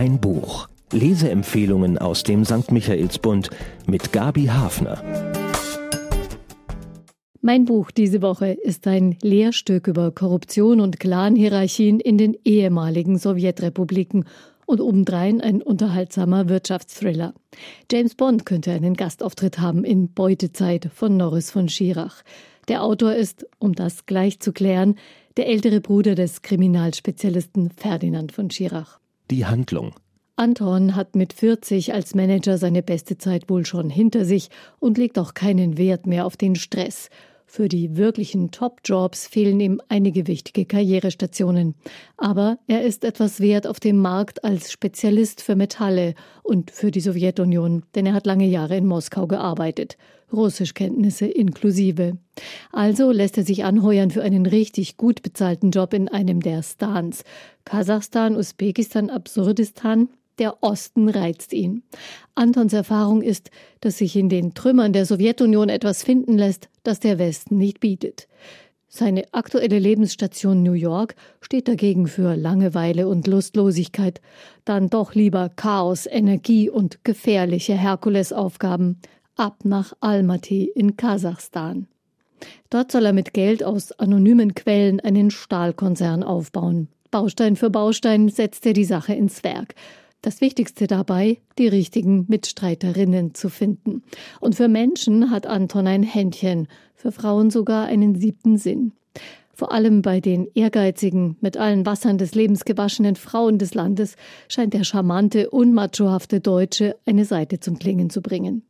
Ein Buch. Leseempfehlungen aus dem St. Michaelsbund mit Gabi Hafner. Mein Buch diese Woche ist ein Lehrstück über Korruption und Clanhierarchien in den ehemaligen Sowjetrepubliken und obendrein ein unterhaltsamer Wirtschaftsthriller. James Bond könnte einen Gastauftritt haben in Beutezeit von Norris von Schirach. Der Autor ist, um das gleich zu klären, der ältere Bruder des Kriminalspezialisten Ferdinand von Schirach. Die Handlung. Anton hat mit 40 als Manager seine beste Zeit wohl schon hinter sich und legt auch keinen Wert mehr auf den Stress. Für die wirklichen Top-Jobs fehlen ihm einige wichtige Karrierestationen. Aber er ist etwas wert auf dem Markt als Spezialist für Metalle und für die Sowjetunion, denn er hat lange Jahre in Moskau gearbeitet. Russischkenntnisse inklusive. Also lässt er sich anheuern für einen richtig gut bezahlten Job in einem der Stans. Kasachstan, Usbekistan, Absurdistan, der Osten reizt ihn. Antons Erfahrung ist, dass sich in den Trümmern der Sowjetunion etwas finden lässt, das der Westen nicht bietet. Seine aktuelle Lebensstation New York steht dagegen für Langeweile und Lustlosigkeit, dann doch lieber Chaos, Energie und gefährliche Herkulesaufgaben. Ab nach Almaty in Kasachstan. Dort soll er mit Geld aus anonymen Quellen einen Stahlkonzern aufbauen. Baustein für Baustein setzt er die Sache ins Werk. Das Wichtigste dabei, die richtigen Mitstreiterinnen zu finden. Und für Menschen hat Anton ein Händchen, für Frauen sogar einen siebten Sinn. Vor allem bei den ehrgeizigen, mit allen Wassern des Lebens gewaschenen Frauen des Landes scheint der charmante, unmachohafte Deutsche eine Seite zum Klingen zu bringen.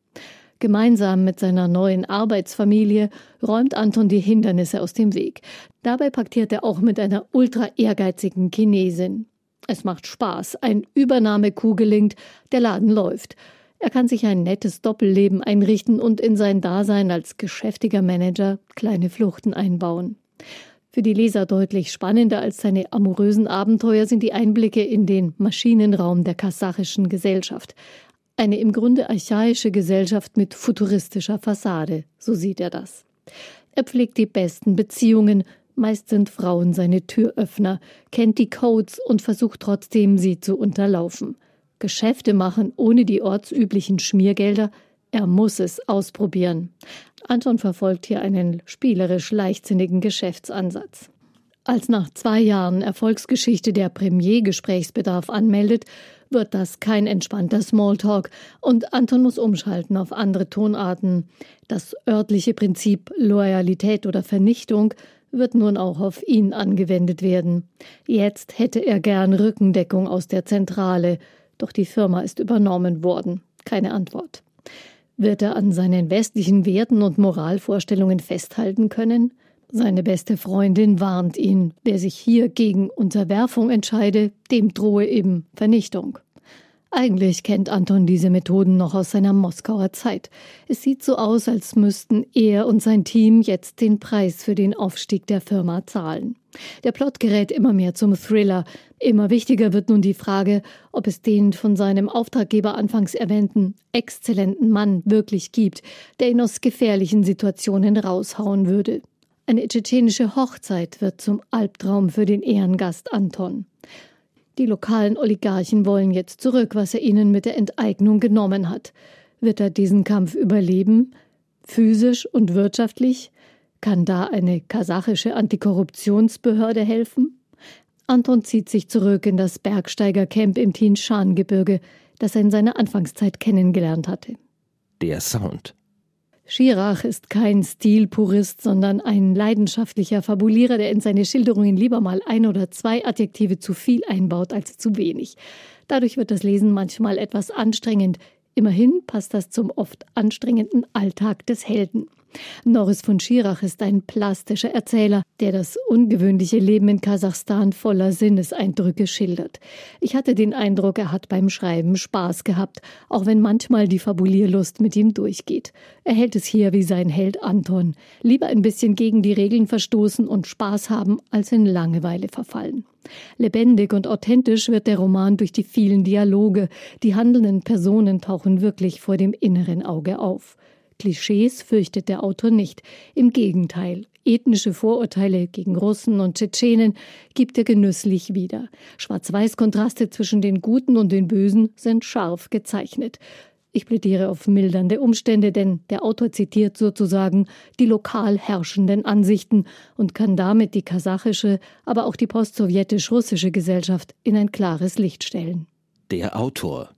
Gemeinsam mit seiner neuen Arbeitsfamilie räumt Anton die Hindernisse aus dem Weg. Dabei paktiert er auch mit einer ultra ehrgeizigen Chinesin. Es macht Spaß. Ein Übernahmekuh gelingt. Der Laden läuft. Er kann sich ein nettes Doppelleben einrichten und in sein Dasein als geschäftiger Manager kleine Fluchten einbauen. Für die Leser deutlich spannender als seine amorösen Abenteuer sind die Einblicke in den Maschinenraum der kasachischen Gesellschaft. Eine im Grunde archaische Gesellschaft mit futuristischer Fassade, so sieht er das. Er pflegt die besten Beziehungen, Meist sind Frauen seine Türöffner, kennt die Codes und versucht trotzdem, sie zu unterlaufen. Geschäfte machen ohne die ortsüblichen Schmiergelder, er muss es ausprobieren. Anton verfolgt hier einen spielerisch leichtsinnigen Geschäftsansatz. Als nach zwei Jahren Erfolgsgeschichte der Premier Gesprächsbedarf anmeldet, wird das kein entspannter Smalltalk und Anton muss umschalten auf andere Tonarten. Das örtliche Prinzip Loyalität oder Vernichtung wird nun auch auf ihn angewendet werden. Jetzt hätte er gern Rückendeckung aus der Zentrale, doch die Firma ist übernommen worden. Keine Antwort. Wird er an seinen westlichen Werten und Moralvorstellungen festhalten können? Seine beste Freundin warnt ihn, wer sich hier gegen Unterwerfung entscheide, dem drohe eben Vernichtung. Eigentlich kennt Anton diese Methoden noch aus seiner Moskauer Zeit. Es sieht so aus, als müssten er und sein Team jetzt den Preis für den Aufstieg der Firma zahlen. Der Plot gerät immer mehr zum Thriller. Immer wichtiger wird nun die Frage, ob es den von seinem Auftraggeber anfangs erwähnten exzellenten Mann wirklich gibt, der ihn aus gefährlichen Situationen raushauen würde. Eine tschetschenische Hochzeit wird zum Albtraum für den Ehrengast Anton. Die lokalen Oligarchen wollen jetzt zurück, was er ihnen mit der Enteignung genommen hat. Wird er diesen Kampf überleben? Physisch und wirtschaftlich? Kann da eine kasachische Antikorruptionsbehörde helfen? Anton zieht sich zurück in das Bergsteigercamp im Tinshan-Gebirge, das er in seiner Anfangszeit kennengelernt hatte. Der Sound. Schirach ist kein Stilpurist, sondern ein leidenschaftlicher Fabulierer, der in seine Schilderungen lieber mal ein oder zwei Adjektive zu viel einbaut als zu wenig. Dadurch wird das Lesen manchmal etwas anstrengend. Immerhin passt das zum oft anstrengenden Alltag des Helden. Norris von Schirach ist ein plastischer Erzähler, der das ungewöhnliche Leben in Kasachstan voller Sinneseindrücke schildert. Ich hatte den Eindruck, er hat beim Schreiben Spaß gehabt, auch wenn manchmal die Fabulierlust mit ihm durchgeht. Er hält es hier wie sein Held Anton. Lieber ein bisschen gegen die Regeln verstoßen und Spaß haben, als in Langeweile verfallen. Lebendig und authentisch wird der Roman durch die vielen Dialoge. Die handelnden Personen tauchen wirklich vor dem inneren Auge auf. Klischees fürchtet der Autor nicht. Im Gegenteil, Ethnische Vorurteile gegen Russen und Tschetschenen gibt er genüsslich wieder. Schwarz-Weiß-Kontraste zwischen den Guten und den Bösen sind scharf gezeichnet. Ich plädiere auf mildernde Umstände, denn der Autor zitiert sozusagen die lokal herrschenden Ansichten und kann damit die kasachische, aber auch die postsowjetisch-russische Gesellschaft in ein klares Licht stellen. Der Autor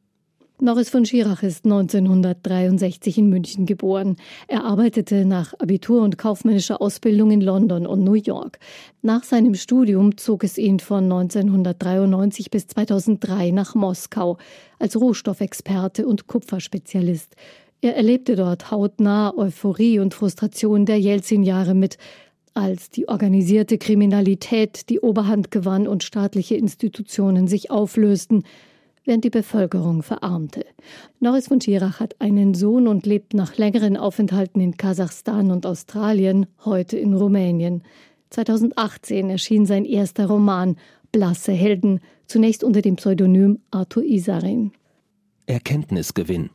Norris von Schirach ist 1963 in München geboren. Er arbeitete nach Abitur und kaufmännischer Ausbildung in London und New York. Nach seinem Studium zog es ihn von 1993 bis 2003 nach Moskau als Rohstoffexperte und Kupferspezialist. Er erlebte dort hautnah Euphorie und Frustration der Jelzin-Jahre mit, als die organisierte Kriminalität die Oberhand gewann und staatliche Institutionen sich auflösten – während die Bevölkerung verarmte. Norris von Schirach hat einen Sohn und lebt nach längeren Aufenthalten in Kasachstan und Australien, heute in Rumänien. 2018 erschien sein erster Roman Blasse Helden, zunächst unter dem Pseudonym Arthur Isarin. Erkenntnisgewinn.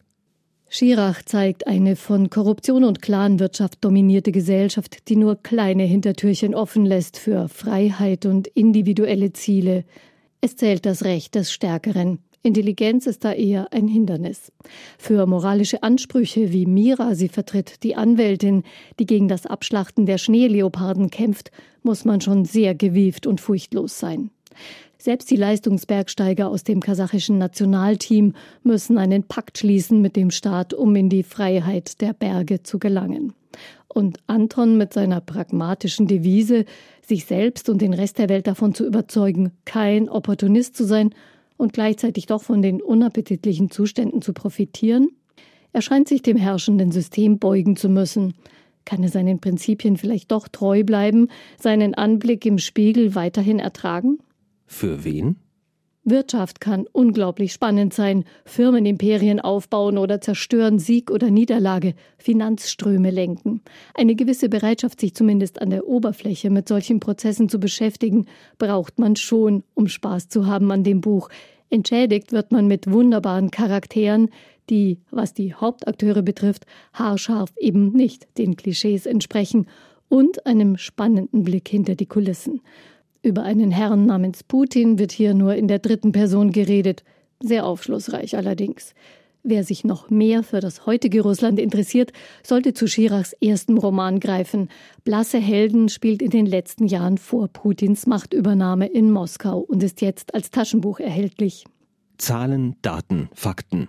Schirach zeigt eine von Korruption und Clanwirtschaft dominierte Gesellschaft, die nur kleine Hintertürchen offen lässt für Freiheit und individuelle Ziele. Es zählt das Recht des Stärkeren. Intelligenz ist da eher ein Hindernis. Für moralische Ansprüche wie Mira sie vertritt, die Anwältin, die gegen das Abschlachten der Schneeleoparden kämpft, muss man schon sehr gewieft und furchtlos sein. Selbst die Leistungsbergsteiger aus dem kasachischen Nationalteam müssen einen Pakt schließen mit dem Staat, um in die Freiheit der Berge zu gelangen. Und Anton mit seiner pragmatischen Devise, sich selbst und den Rest der Welt davon zu überzeugen, kein Opportunist zu sein, und gleichzeitig doch von den unappetitlichen Zuständen zu profitieren? Er scheint sich dem herrschenden System beugen zu müssen. Kann er seinen Prinzipien vielleicht doch treu bleiben, seinen Anblick im Spiegel weiterhin ertragen? Für wen? Wirtschaft kann unglaublich spannend sein. Firmenimperien aufbauen oder zerstören, Sieg oder Niederlage, Finanzströme lenken. Eine gewisse Bereitschaft, sich zumindest an der Oberfläche mit solchen Prozessen zu beschäftigen, braucht man schon, um Spaß zu haben an dem Buch. Entschädigt wird man mit wunderbaren Charakteren, die, was die Hauptakteure betrifft, haarscharf eben nicht den Klischees entsprechen und einem spannenden Blick hinter die Kulissen. Über einen Herrn namens Putin wird hier nur in der dritten Person geredet, sehr aufschlussreich allerdings. Wer sich noch mehr für das heutige Russland interessiert, sollte zu Schirachs ersten Roman greifen. Blasse Helden spielt in den letzten Jahren vor Putins Machtübernahme in Moskau und ist jetzt als Taschenbuch erhältlich. Zahlen, Daten, Fakten.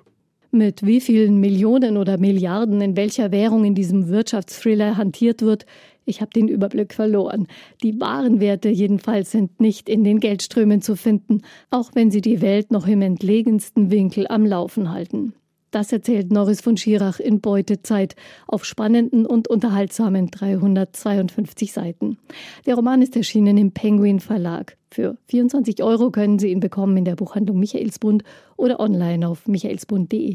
Mit wie vielen Millionen oder Milliarden in welcher Währung in diesem Wirtschaftsthriller hantiert wird, ich habe den Überblick verloren. Die wahren Werte jedenfalls sind nicht in den Geldströmen zu finden, auch wenn sie die Welt noch im entlegensten Winkel am Laufen halten. Das erzählt Norris von Schirach in Beutezeit auf spannenden und unterhaltsamen 352 Seiten. Der Roman ist erschienen im Penguin Verlag. Für 24 Euro können Sie ihn bekommen in der Buchhandlung Michaelsbund oder online auf michaelsbund.de.